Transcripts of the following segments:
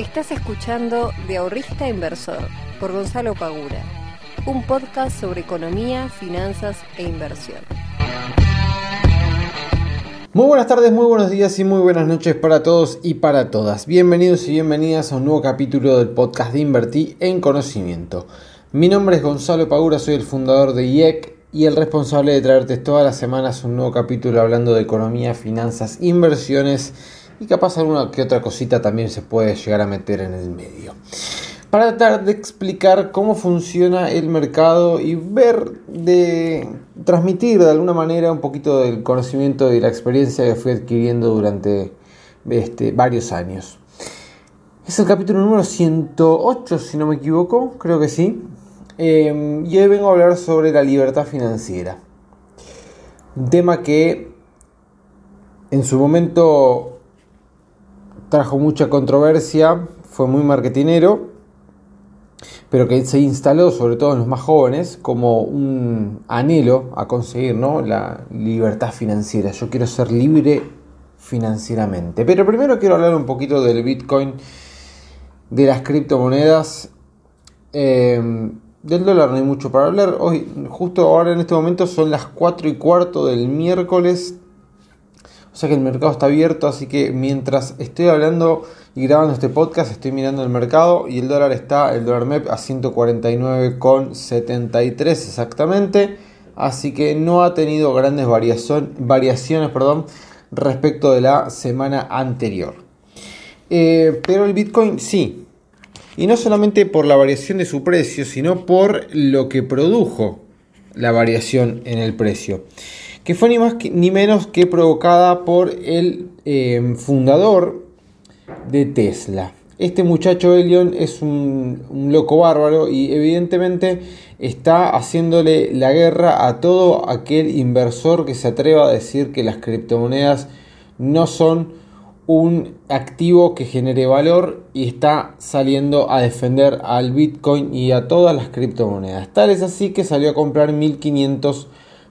Estás escuchando De Ahorrista Inversor por Gonzalo Pagura, un podcast sobre economía, finanzas e inversión. Muy buenas tardes, muy buenos días y muy buenas noches para todos y para todas. Bienvenidos y bienvenidas a un nuevo capítulo del podcast de Invertir en Conocimiento. Mi nombre es Gonzalo Pagura, soy el fundador de IEC y el responsable de traerte todas las semanas un nuevo capítulo hablando de economía, finanzas, inversiones y capaz alguna que otra cosita también se puede llegar a meter en el medio. Para tratar de explicar cómo funciona el mercado y ver de transmitir de alguna manera un poquito del conocimiento y la experiencia que fui adquiriendo durante este, varios años. Es el capítulo número 108, si no me equivoco, creo que sí. Eh, y hoy vengo a hablar sobre la libertad financiera. Un tema que en su momento trajo mucha controversia, fue muy marketinero, pero que se instaló sobre todo en los más jóvenes como un anhelo a conseguir ¿no? la libertad financiera. Yo quiero ser libre financieramente. Pero primero quiero hablar un poquito del Bitcoin, de las criptomonedas. Eh, del dólar no hay mucho para hablar. Hoy, justo ahora en este momento son las 4 y cuarto del miércoles o sea que el mercado está abierto, así que mientras estoy hablando y grabando este podcast, estoy mirando el mercado y el dólar está, el dólar MEP a 149,73 exactamente. Así que no ha tenido grandes variaciones perdón, respecto de la semana anterior. Eh, pero el Bitcoin sí. Y no solamente por la variación de su precio, sino por lo que produjo la variación en el precio que fue ni más ni menos que provocada por el em, fundador de Tesla. Este muchacho Elion es un, un, loco bárbaro y evidentemente está haciéndole la guerra a todo aquel inversor que se atreva a decir que las criptomonedas no son un activo que genere valor y está saliendo a defender al Bitcoin y a todas las criptomonedas. Tal es así que salió a comprar 1500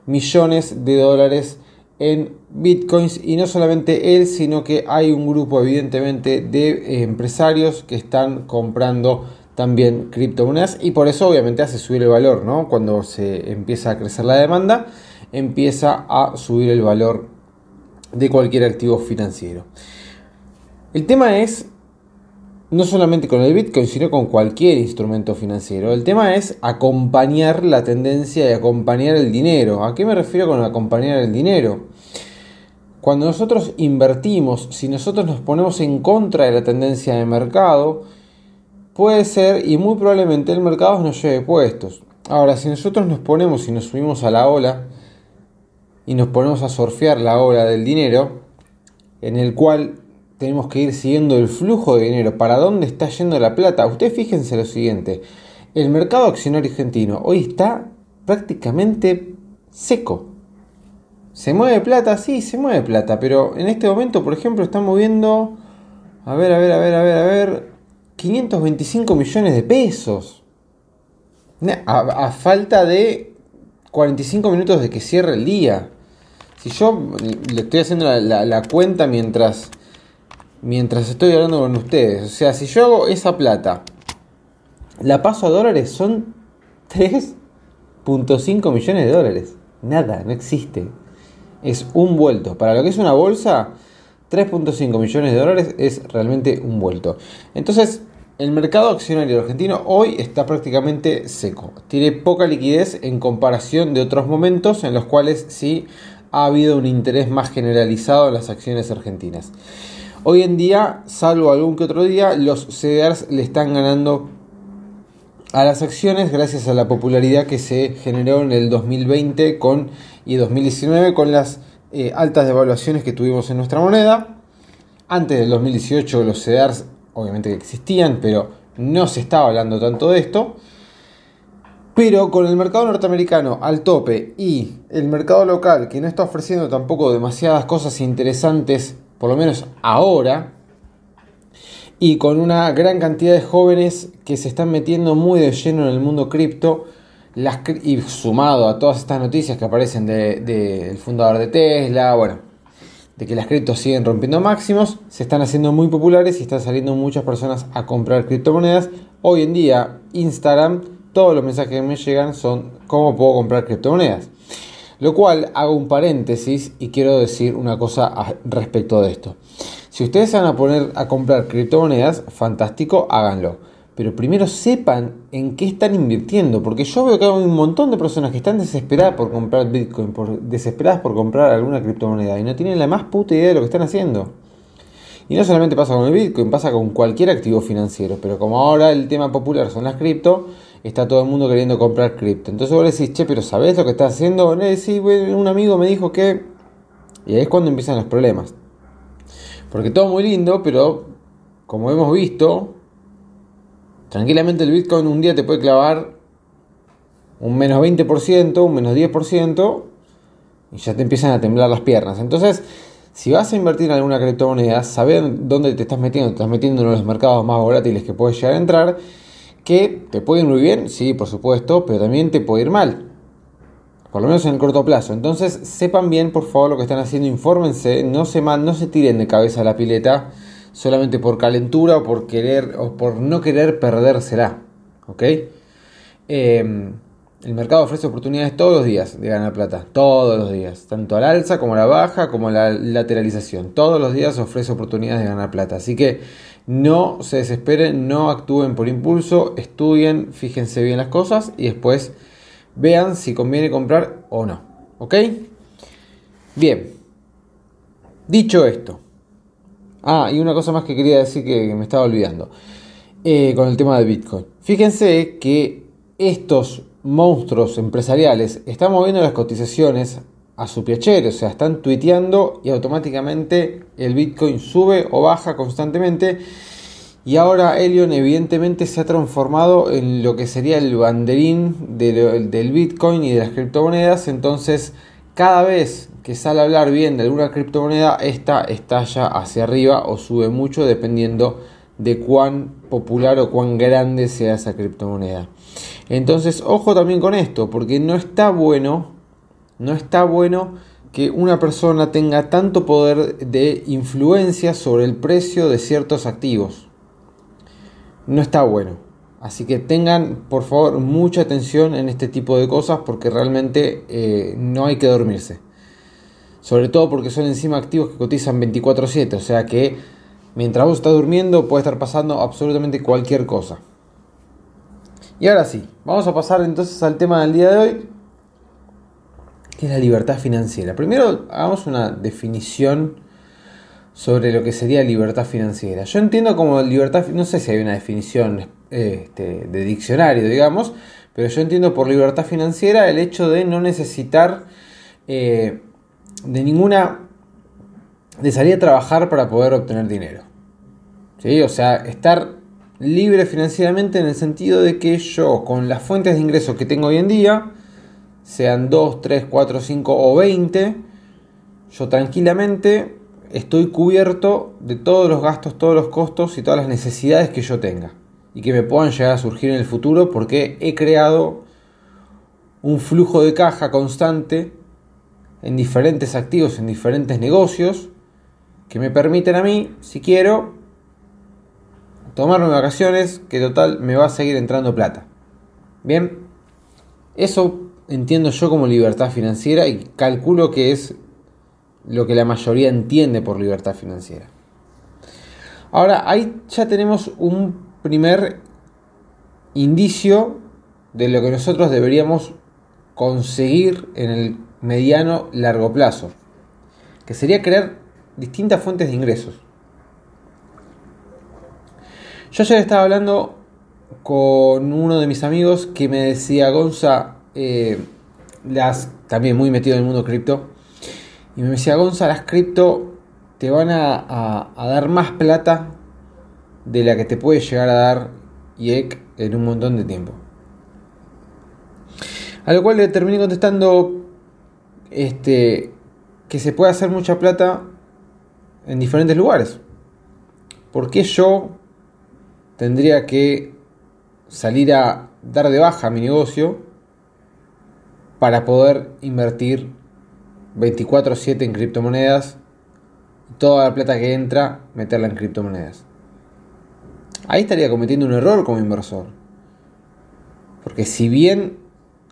millones de dólares en bitcoins y no solamente él, sino que hay un grupo evidentemente de eh, empresarios que están comprando también criptomonedas y por eso obviamente hace subir el valor, ¿no? Cuando se empieza a crecer la demanda, empieza a subir el valor de cualquier activo financiero. El tema es no solamente con el Bitcoin, sino con cualquier instrumento financiero. El tema es acompañar la tendencia y acompañar el dinero. ¿A qué me refiero con acompañar el dinero? Cuando nosotros invertimos, si nosotros nos ponemos en contra de la tendencia de mercado, puede ser y muy probablemente el mercado nos lleve puestos. Ahora, si nosotros nos ponemos y nos subimos a la ola y nos ponemos a surfear la ola del dinero, en el cual tenemos que ir siguiendo el flujo de dinero, para dónde está yendo la plata. Ustedes fíjense lo siguiente, el mercado accionario argentino hoy está prácticamente seco. ¿Se mueve plata? Sí, se mueve plata, pero en este momento, por ejemplo, está moviendo, a ver, a ver, a ver, a ver, a ver, 525 millones de pesos. A, falta de 45 minutos de que cierre el día. Si yo le estoy haciendo la cuenta mientras mientras estoy hablando con ustedes. O sea, si yo hago esa plata, la paso a dólares, son 3.5 millones de dólares. Nada, no existe. Es un vuelto. Para lo que es una bolsa, 3.5 millones de dólares es realmente un vuelto. Entonces, el mercado accionario argentino hoy está prácticamente seco. Tiene poca liquidez en comparación de otros momentos en los cuales sí ha habido un interés más generalizado en las acciones argentinas. Hoy en día, salvo algún que otro día, los CDRs le están ganando a las acciones gracias a la popularidad que se generó en el 2020 con, y 2019 con las eh, altas devaluaciones que tuvimos en nuestra moneda. Antes del 2018 los CDRs obviamente existían, pero no se estaba hablando tanto de esto. Pero con el mercado norteamericano al tope y el mercado local que no está ofreciendo tampoco demasiadas cosas interesantes por lo menos ahora, y con una gran cantidad de jóvenes que se están metiendo muy de lleno en el mundo cripto, y sumado a todas estas noticias que aparecen del fundador de Tesla, bueno, de que las criptos siguen rompiendo máximos, se están haciendo muy populares y están saliendo muchas personas a comprar criptomonedas. Hoy en día, Instagram, todos los mensajes que me llegan son cómo puedo comprar criptomonedas. Lo cual hago un paréntesis y quiero decir una cosa respecto de esto. Si ustedes van a poner a comprar criptomonedas, fantástico, háganlo. Pero primero sepan en qué están invirtiendo, porque yo veo que hay un montón de personas que están desesperadas por comprar Bitcoin, por, desesperadas por comprar alguna criptomoneda y no tienen la más puta idea de lo que están haciendo. Y no solamente pasa con el Bitcoin, pasa con cualquier activo financiero, pero como ahora el tema popular son las cripto, está todo el mundo queriendo comprar cripto. Entonces vos decís, che, pero ¿sabés lo que estás haciendo? Un amigo me dijo que... Y ahí es cuando empiezan los problemas. Porque todo muy lindo, pero como hemos visto, tranquilamente el Bitcoin un día te puede clavar un menos 20%, un menos 10%, y ya te empiezan a temblar las piernas. Entonces, si vas a invertir en alguna criptomoneda, saber dónde te estás metiendo, te estás metiendo en uno de los mercados más volátiles que puedes llegar a entrar, que te puede ir muy bien, sí, por supuesto, pero también te puede ir mal. Por lo menos en el corto plazo. Entonces, sepan bien, por favor, lo que están haciendo, infórmense, no se, no se tiren de cabeza a la pileta solamente por calentura o por querer o por no querer perdérsela. ¿Ok? Em, el mercado ofrece oportunidades todos los días de ganar plata, todos los días, tanto al alza como a la baja, como a la lateralización. Todos los días ofrece oportunidades de ganar plata. Así que no se desesperen, no actúen por impulso, estudien, fíjense bien las cosas y después vean si conviene comprar o no. ¿Ok? Bien. Dicho esto. Ah, y una cosa más que quería decir que me estaba olvidando. Eh, con el tema de Bitcoin. Fíjense que estos monstruos empresariales están moviendo las cotizaciones a su piacere, o sea, están tuiteando y automáticamente el Bitcoin sube o baja constantemente. Y ahora Elion evidentemente se ha transformado en lo que sería el banderín del Bitcoin y de las criptomonedas. Entonces, cada vez que sale a hablar bien de alguna criptomoneda, esta estalla hacia arriba o sube mucho dependiendo de cuán popular o cuán grande sea esa criptomoneda. Entonces, ojo también con esto, porque no está bueno no está bueno que una persona tenga tanto poder de influencia sobre el precio de ciertos activos. No está bueno. Así que tengan por favor mucha atención en este tipo de cosas porque realmente eh, no hay que dormirse. Sobre todo porque son encima activos que cotizan 24/7. O sea que mientras vos estás durmiendo puede estar pasando absolutamente cualquier cosa. Y ahora sí, vamos a pasar entonces al tema del día de hoy ¿Qué es la libertad financiera? Primero hagamos una definición sobre lo que sería libertad financiera. Yo entiendo como libertad, no sé si hay una definición este, de diccionario, digamos, pero yo entiendo por libertad financiera el hecho de no necesitar eh, de ninguna, de trabajar para poder obtener dinero. ¿Sí? O sea, estar libre financieramente en el sentido de que yo, con las fuentes de ingresos que tengo hoy en día, sean 2, 3, 4, 5 o 20, yo tranquilamente estoy cubierto de todos los gastos, todos los costos y todas las necesidades que yo tenga y que me puedan llegar a surgir en el futuro porque he creado un flujo de caja constante en diferentes activos, en diferentes negocios que me permiten a mí, si quiero, tomarme vacaciones, que total me va a seguir entrando plata. Bien, eso entiendo yo como libertad financiera y calculo que es lo que la mayoría entiende por libertad financiera. Ahora, ahí ya tenemos un primer indicio de lo que nosotros deberíamos conseguir en el mediano largo plazo, que sería crear distintas fuentes de ingresos. Yo ayer estaba hablando con uno de mis amigos que me decía, Gonza, eh, las, también muy metido en el mundo cripto, y me decía, Gonza, las cripto te van a, dar más plata de la que te puede llegar a dar IEC en un montón de tiempo. A lo cual le terminé contestando este, que se puede hacer mucha plata en diferentes lugares. ¿Por qué yo tendría que salir a dar de baja mi negocio para poder invertir 24/7 en criptomonedas toda la plata que entra, meterla en criptomonedas. Ahí estaría cometiendo un error como inversor. Porque si bien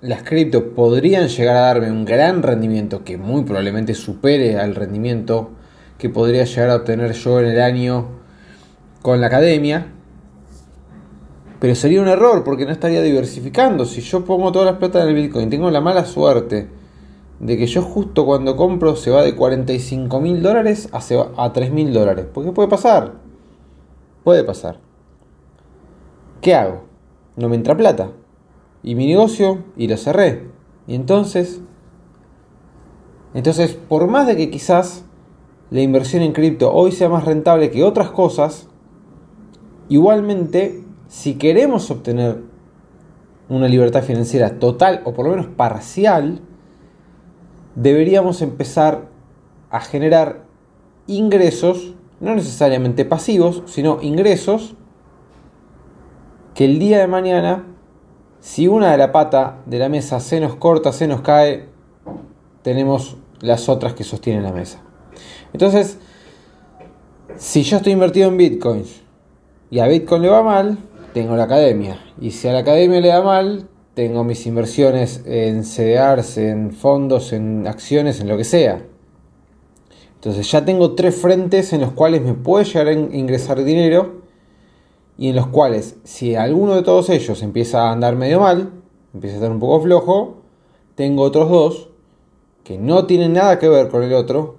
las cripto podrían llegar a darme un gran rendimiento que muy probablemente supere al rendimiento que podría llegar a obtener yo en el año con la academia, pero sería un error porque no estaría diversificando. Si yo pongo todas las plata en el Bitcoin, tengo la mala suerte de que yo justo cuando compro se va de 45 mil dólares a, a 3 mil dólares. ¿Por qué puede pasar? Puede pasar. ¿Qué hago? No me entra plata. Y mi negocio, y lo cerré. Y entonces... Entonces, por más de que quizás la inversión en cripto hoy sea más rentable que otras cosas, igualmente, si queremos obtener una libertad financiera total o por lo menos parcial, deberíamos empezar a generar ingresos, no necesariamente pasivos, sino ingresos que el día de mañana, si una de la pata de la mesa se nos corta, se nos cae, tenemos las otras que sostienen la mesa. Entonces, si yo estoy invertido en bitcoins y a Bitcoin le va mal, tengo la academia. Y si a la academia le da mal, tengo mis inversiones en CDRs, en fondos, en acciones, en lo que sea. Entonces ya tengo tres frentes en los cuales me puede llegar a ingresar dinero y en los cuales si alguno de todos ellos empieza a andar medio mal, empieza a estar un poco flojo, tengo otros dos que no tienen nada que ver con el otro,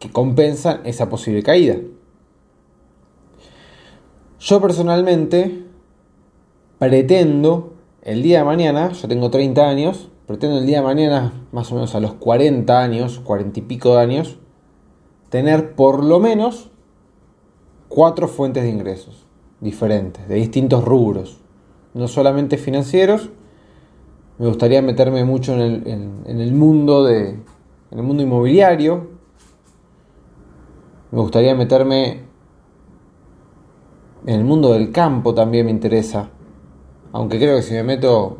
que compensan esa posible caída. Yo personalmente pretendo el día de mañana, yo tengo 30 años, pretendo el día de mañana, más o menos a los 40 años, 40 y pico de años, tener por lo menos cuatro fuentes de ingresos diferentes, de distintos rubros, no solamente financieros, me gustaría meterme mucho en el, en el mundo de en el mundo inmobiliario, me gustaría meterme en el mundo del campo también me interesa aunque creo que si me meto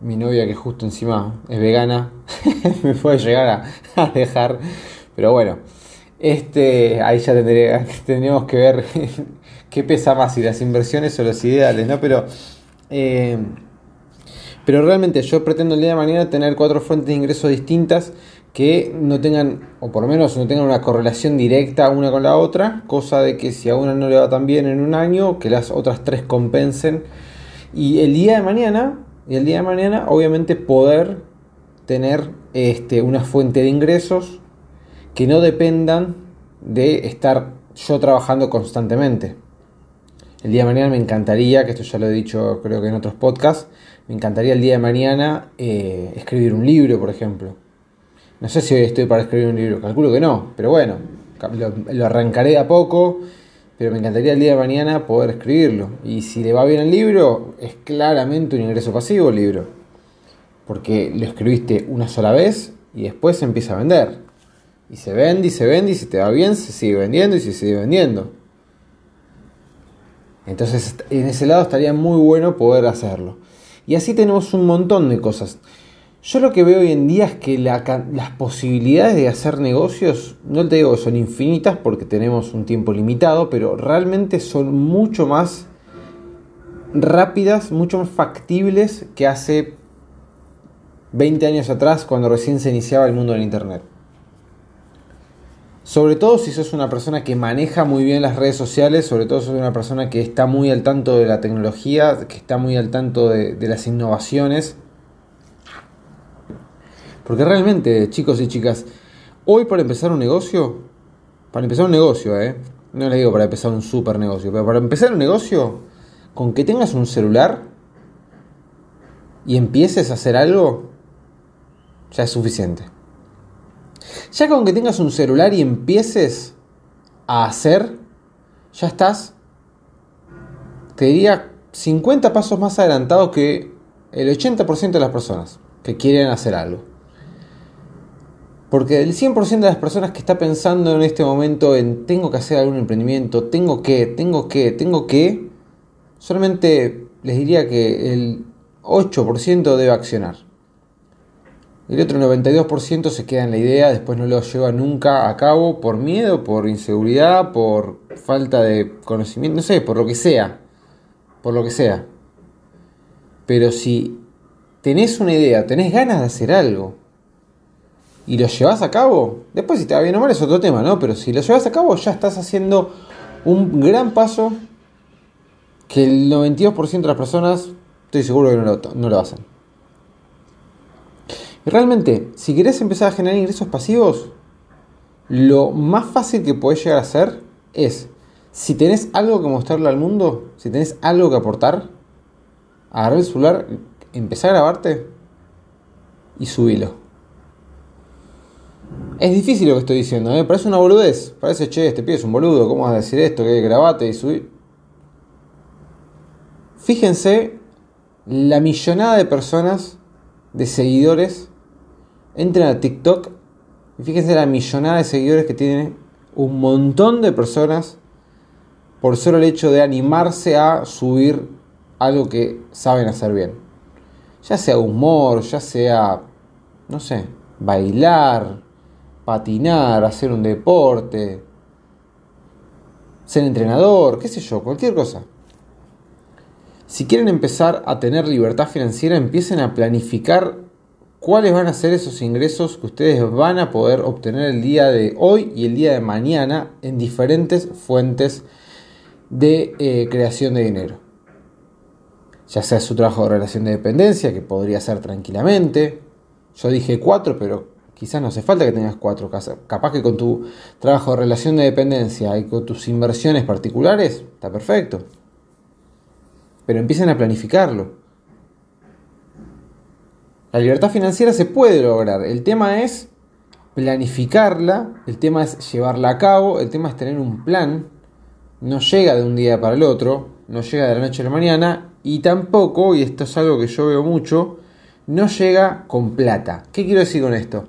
mi novia que justo encima es vegana, me puede llegar a, dejar. Pero bueno, este, ahí ya tendría, tendríamos que ver qué pesa más, si las inversiones o los ideales, ¿no? Pero, eh, pero realmente yo pretendo el día de mañana tener cuatro fuentes de ingresos distintas que no tengan, o por lo menos no tengan una correlación directa una con la otra, cosa de que si a una no le va tan bien en un año, que las otras tres compensen y el día de mañana, y el día de mañana, obviamente poder tener este, una fuente de ingresos que no dependan de estar yo trabajando constantemente. El día de mañana me encantaría, que esto ya lo he dicho creo que en otros podcasts, me encantaría el día de mañana eh, escribir un libro, por ejemplo. No sé si estoy para escribir un libro, calculo que no, pero bueno, lo, lo arrancaré a poco pero me encantaría el día de mañana poder escribirlo. Y si le va bien el libro, es claramente un ingreso pasivo el libro. Porque lo escribiste una sola vez y después se empieza a vender. Y se vende y se vende y si te va bien se sigue vendiendo y se sigue vendiendo. Entonces en ese lado estaría muy bueno poder hacerlo. Y así tenemos un montón de cosas. Yo lo que veo hoy en día es que las posibilidades de hacer negocios, no te digo que son infinitas porque tenemos un tiempo limitado, pero realmente son mucho más rápidas, mucho más factibles que hace 20 años atrás cuando recién se iniciaba el mundo del Internet. Sobre todo si sos una persona que maneja muy bien las redes sociales, sobre todo si sos una persona que está muy al tanto de la tecnología, que está muy al tanto de, las innovaciones porque realmente, chicos y chicas, hoy para empezar un negocio, para empezar un negocio, ¿eh? no les digo para empezar un super negocio, pero para empezar un negocio, con que tengas un celular y empieces a hacer algo, ya es suficiente. Ya con que tengas un celular y empieces a hacer, ya estás, te diría, 50 pasos más adelantado que el 80% de las personas que quieren hacer algo. Porque el 100% de las personas que está pensando en este momento en tengo que hacer algún emprendimiento, tengo que, tengo que, tengo que, solamente les diría que el 8% debe accionar. El otro 92% se queda en la idea, después no lo lleva nunca a cabo por miedo, por inseguridad, por falta de conocimiento, no sé, por lo que sea. Por lo que sea. Pero si tenés una idea, tenés ganas de hacer algo y lo llevas a cabo, después si te va bien o mal es otro tema, ¿no? Pero si lo llevas a cabo ya estás haciendo un gran paso que el 92% de las personas estoy seguro que no lo, hacen. Y realmente, si querés empezar a generar ingresos pasivos, lo más fácil que podés llegar a hacer es, si tenés algo que mostrarle al mundo, si tenés algo que aportar, agarrar el celular, empezar a grabarte y subilo. Es difícil lo que estoy diciendo, ¿eh? parece una boludez. Parece, che, este pibe es un boludo, ¿cómo vas a decir esto? Que grabate y subir. Fíjense la millonada de personas, de seguidores, entren a TikTok y fíjense la millonada de seguidores que tiene un montón de personas por solo el hecho de animarse a subir algo que saben hacer bien. Ya sea humor, ya sea, no sé, bailar, patinar, hacer un deporte, ser entrenador, qué sé yo, cualquier cosa. Si quieren empezar a tener libertad financiera, empiecen a planificar cuáles van a ser esos ingresos que ustedes van a poder obtener el día de hoy y el día de mañana en diferentes fuentes de eh, creación de dinero. Ya sea su trabajo de relación de dependencia, que podría ser tranquilamente. Yo dije cuatro, pero quizás no hace falta que tengas cuatro. Capaz que con tu trabajo de relación de dependencia y con tus inversiones particulares, está perfecto. Pero empiecen a planificarlo. La libertad financiera se puede lograr. El tema es planificarla, el tema es llevarla a cabo, el tema es tener un plan. No llega de un día para el otro, no llega de la noche a la mañana y tampoco, y esto es algo que yo veo mucho, no llega con plata. ¿Qué quiero decir con esto?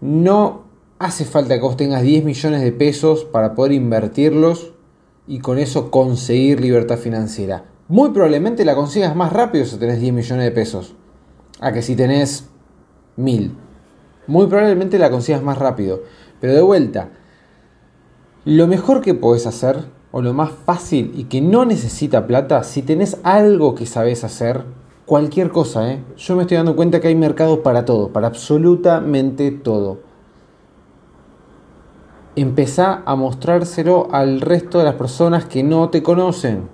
No hace falta que vos tengas 10 millones de pesos para poder invertirlos y con eso conseguir libertad financiera. Muy probablemente la consigas más rápido si tenés 10 millones de pesos a que si tenés mil. Muy probablemente la consigas más rápido. Pero de vuelta, lo mejor que podés hacer, o lo más fácil y que no necesita plata, si tenés algo que sabés hacer, cualquier cosa, ¿eh? yo me estoy dando cuenta que hay mercado para todo, para absolutamente todo. Empezá a mostrárselo al resto de las personas que no te conocen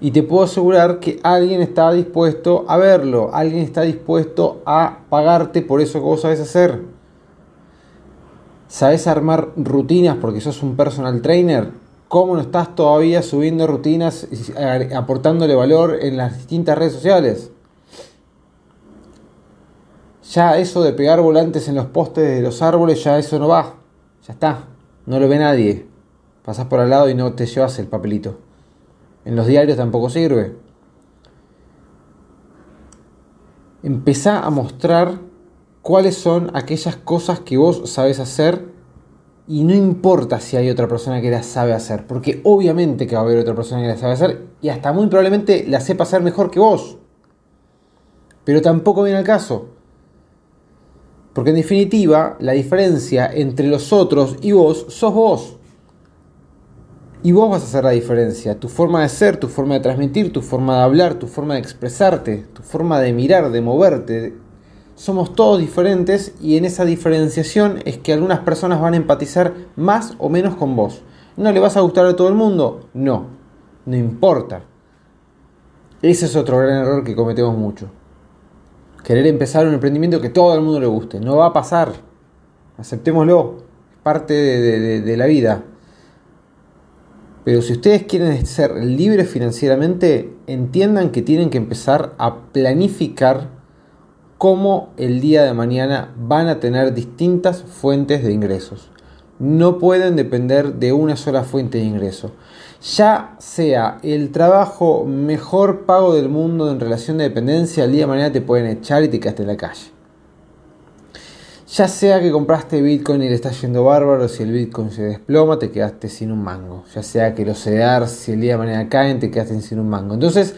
y te puedo asegurar que alguien está dispuesto a verlo, alguien está dispuesto a pagarte por eso que vos sabes hacer. ¿Sabes armar rutinas porque sos un personal trainer? ¿Cómo no estás todavía subiendo rutinas y aportándole valor en las distintas redes sociales? Ya eso de pegar volantes en los postes de los árboles, ya eso no va. Ya está. No lo ve nadie. Pasás por al lado y no te llevas el papelito. En los diarios tampoco sirve. Empezá a mostrar cuáles son aquellas cosas que vos sabes hacer y no importa si hay otra persona que las sabe hacer, porque obviamente que va a haber otra persona que las sabe hacer y hasta muy probablemente la sepa hacer mejor que vos. Pero tampoco viene al caso. Porque en definitiva, la diferencia entre los otros y vos sos vos. Y vos vas a hacer la diferencia. Tu forma de ser, tu forma de transmitir, tu forma de hablar, tu forma de expresarte, tu forma de mirar, de moverte. Somos todos diferentes y en esa diferenciación es que algunas personas van a empatizar más o menos con vos. ¿No le vas a gustar a todo el mundo? No, no importa. Ese es otro gran error que cometemos mucho. Querer empezar un emprendimiento que todo el mundo le guste. No va a pasar. Aceptémoslo. Es parte de, de la vida. Pero si ustedes quieren ser libres financieramente, entiendan que tienen que empezar a planificar cómo el día de mañana van a tener distintas fuentes de ingresos. No pueden depender de una sola fuente de ingreso. Ya sea el trabajo mejor pago del mundo en relación de dependencia, el día de mañana te pueden echar y te quedaste en la calle. Ya sea que compraste Bitcoin y le está yendo bárbaro, si el Bitcoin se desploma, te quedaste sin un mango. Ya sea que los CEDAR, si el día de mañana caen, te quedaste sin un mango. Entonces,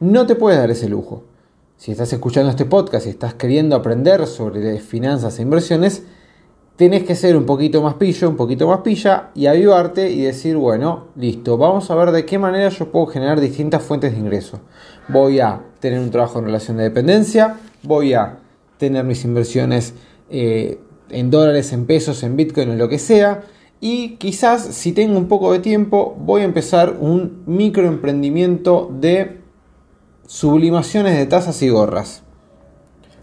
no te puedes dar ese lujo. Si estás escuchando este podcast y estás queriendo aprender sobre finanzas e inversiones, tenés que ser un poquito más pillo, un poquito más pilla y avivarte y decir, bueno, listo, vamos a ver de qué manera yo puedo generar distintas fuentes de ingreso. Voy a tener un trabajo en relación de dependencia, voy a tener mis inversiones eh, en dólares, en pesos, en bitcoin o lo que sea. Y quizás si tengo un poco de tiempo voy a empezar un microemprendimiento de sublimaciones de tazas y gorras.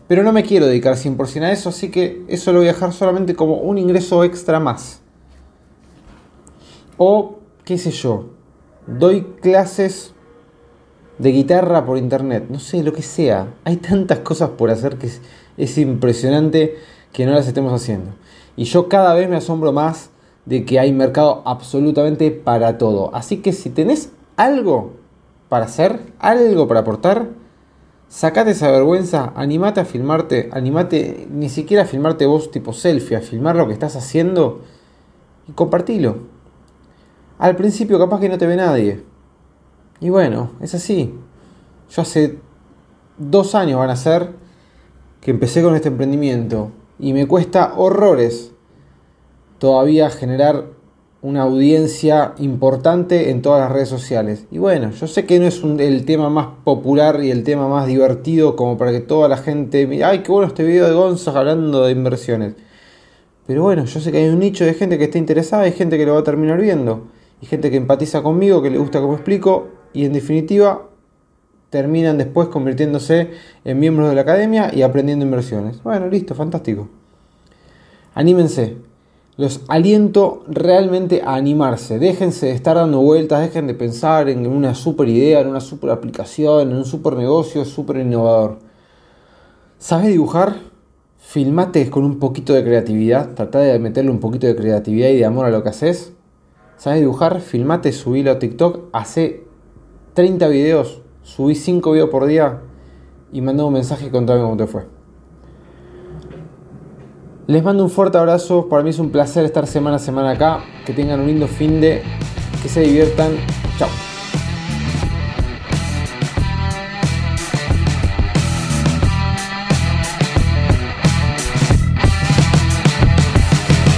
Pero no me quiero dedicar 100% a eso, así que eso lo voy a dejar solamente como un ingreso extra más. O, qué sé yo, doy clases de guitarra por internet, no sé, lo que sea. Hay tantas cosas por hacer que es, impresionante que no las estemos haciendo. Y yo cada vez me asombro más de que hay mercado absolutamente para todo. Así que si tenés algo para hacer, algo para aportar, Sacate esa vergüenza, animate a filmarte, animate ni siquiera a filmarte vos tipo selfie, a filmar lo que estás haciendo y compartilo. Al principio capaz que no te ve nadie. Y bueno, es así. Yo hace dos años van a ser que empecé con este emprendimiento y me cuesta horrores todavía generar una audiencia importante en todas las redes sociales. Y bueno, yo sé que no es el tema más popular y el tema más divertido como para que toda la gente mire, ay, qué bueno este video de Gonzalo hablando de inversiones. Pero bueno, yo sé que hay un nicho de gente que está interesada y gente que lo va a terminar viendo. Y gente que empatiza conmigo, que le gusta como explico. Y en definitiva, terminan después convirtiéndose en miembros de la academia y aprendiendo inversiones. Bueno, listo, fantástico. Anímense, los aliento realmente a animarse. Déjense de estar dando vueltas, dejen de pensar en una super idea, en una super aplicación, en un super negocio super innovador. ¿Sabes dibujar? Filmate con un poquito de creatividad. Trata de meterle un poquito de creatividad y de amor a lo que haces. ¿Sabes dibujar? Filmate, subilo a TikTok. Hace 30 videos, subí 5 videos por día y mandame un mensaje y contame cómo te fue. Les mando un fuerte abrazo, para mí es un placer estar semana a semana acá, que tengan un lindo fin de, que se diviertan, chao.